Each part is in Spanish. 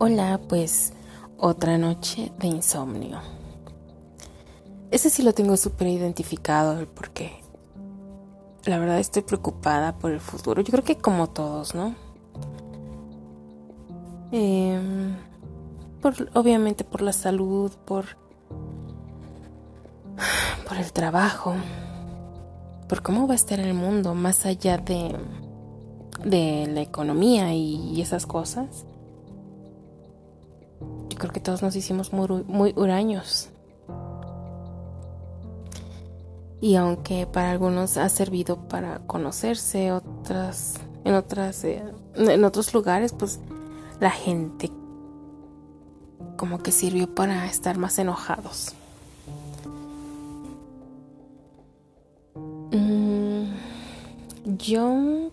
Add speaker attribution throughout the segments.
Speaker 1: Hola, pues otra noche de insomnio. Ese sí lo tengo súper identificado porque la verdad estoy preocupada por el futuro. Yo creo que como todos, ¿no? Em, por, obviamente por la salud, por, por el trabajo, por cómo va a estar el mundo más allá de, de la economía y esas cosas creo que todos nos hicimos muy, muy huraños. Y aunque para algunos ha servido para conocerse, otras, en otras, eh, en otros lugares, pues la gente como que sirvió para estar más enojados. Mm, yo,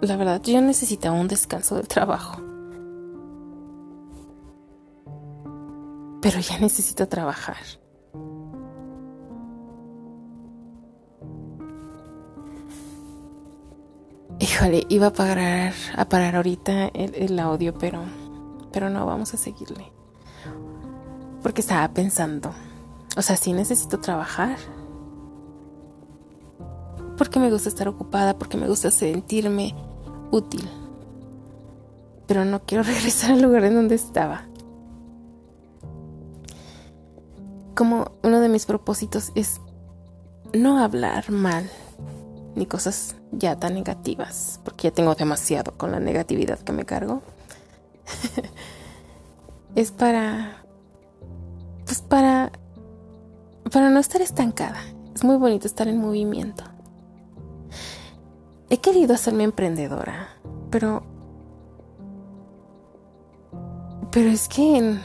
Speaker 1: la verdad, yo necesitaba un descanso del trabajo. Pero ya necesito trabajar. Híjole, iba a parar, a parar ahorita el, audio, pero, pero no, vamos a seguirle. Porque estaba pensando, o sea, sí necesito trabajar. Porque me gusta estar ocupada, porque me gusta sentirme útil. Pero no quiero regresar al lugar en donde estaba. Como uno de mis propósitos es no hablar mal ni cosas ya tan negativas, porque ya tengo demasiado con la negatividad que me cargo. es para pues para para no estar estancada. Es muy bonito estar en movimiento. He querido hacerme emprendedora, pero pero es que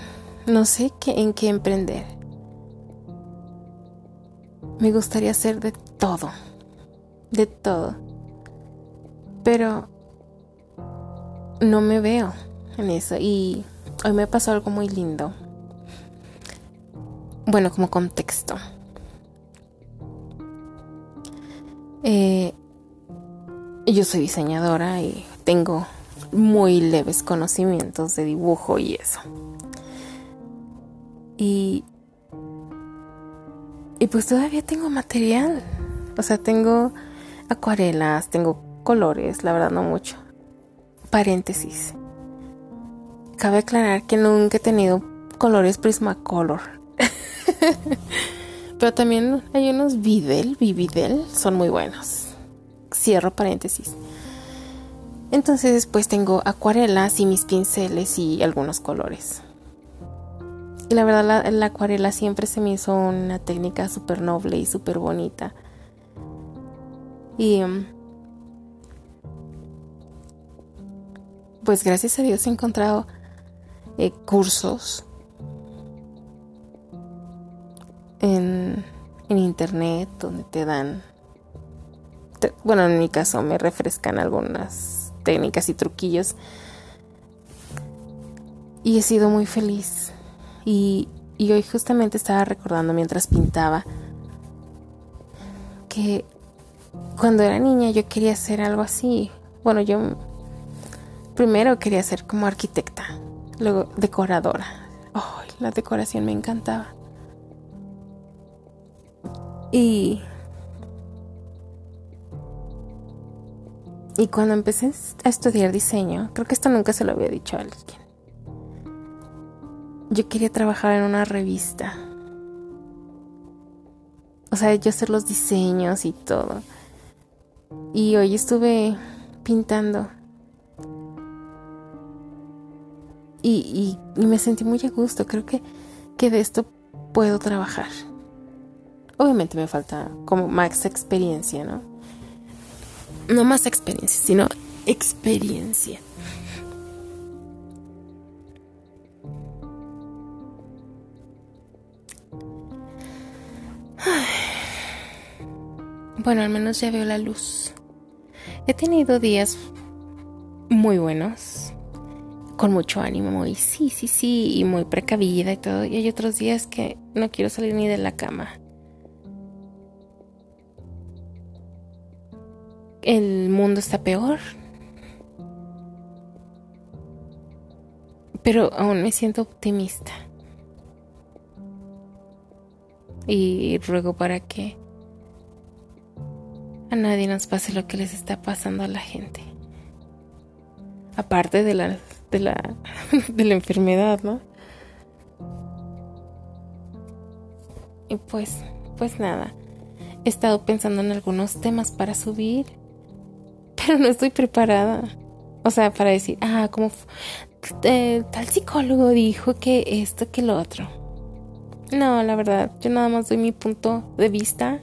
Speaker 1: no sé qué, en qué emprender. Me gustaría hacer de todo, de todo. Pero no me veo en eso. Y hoy me pasó algo muy lindo. Bueno, como contexto. Eh, yo soy diseñadora y tengo muy leves conocimientos de dibujo y eso. Y y pues todavía tengo material. O sea, tengo acuarelas, tengo colores, la verdad no mucho. Paréntesis. Cabe aclarar que nunca he tenido colores Prismacolor. Pero también hay unos Videl, Vividel, son muy buenos. Cierro paréntesis. Entonces después tengo acuarelas y mis pinceles y algunos colores. Y la verdad la, acuarela siempre se me hizo una técnica súper noble y súper bonita. Y mm, pues gracias a Dios he encontrado eh, cursos en, internet donde te dan, bueno, en mi caso me refrescan algunas técnicas y truquillos. Y he sido muy feliz. Y, hoy justamente estaba recordando mientras pintaba que cuando era niña yo quería hacer algo así. Bueno, yo primero quería ser como arquitecta, luego decoradora. Oh, la decoración me encantaba. Y y cuando empecé a estudiar diseño, creo que esto nunca se lo había dicho a alguien yo quería trabajar en una revista. O sea, yo hacer los diseños y todo. Y hoy estuve pintando. Y, me sentí muy a gusto. Creo que, que de esto puedo trabajar. Obviamente me falta como más experiencia, ¿no? No más experiencia, sino experiencia. Bueno, al menos ya veo la luz. He tenido días muy buenos, con mucho ánimo, y sí, sí, sí, y muy precavida y todo. Y hay otros días que no quiero salir ni de la cama. El mundo está peor. Pero aún me siento optimista. Y ruego para que a nadie nos pase lo que les está pasando a la gente. Aparte de la, de la, de la enfermedad, ¿no? Y pues, pues nada. He estado pensando en algunos temas para subir, pero no estoy preparada. O sea, para decir, ah, como eh, tal psicólogo dijo que esto, que lo otro. No, la verdad, yo nada más doy mi punto de vista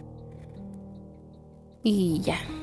Speaker 1: y ya.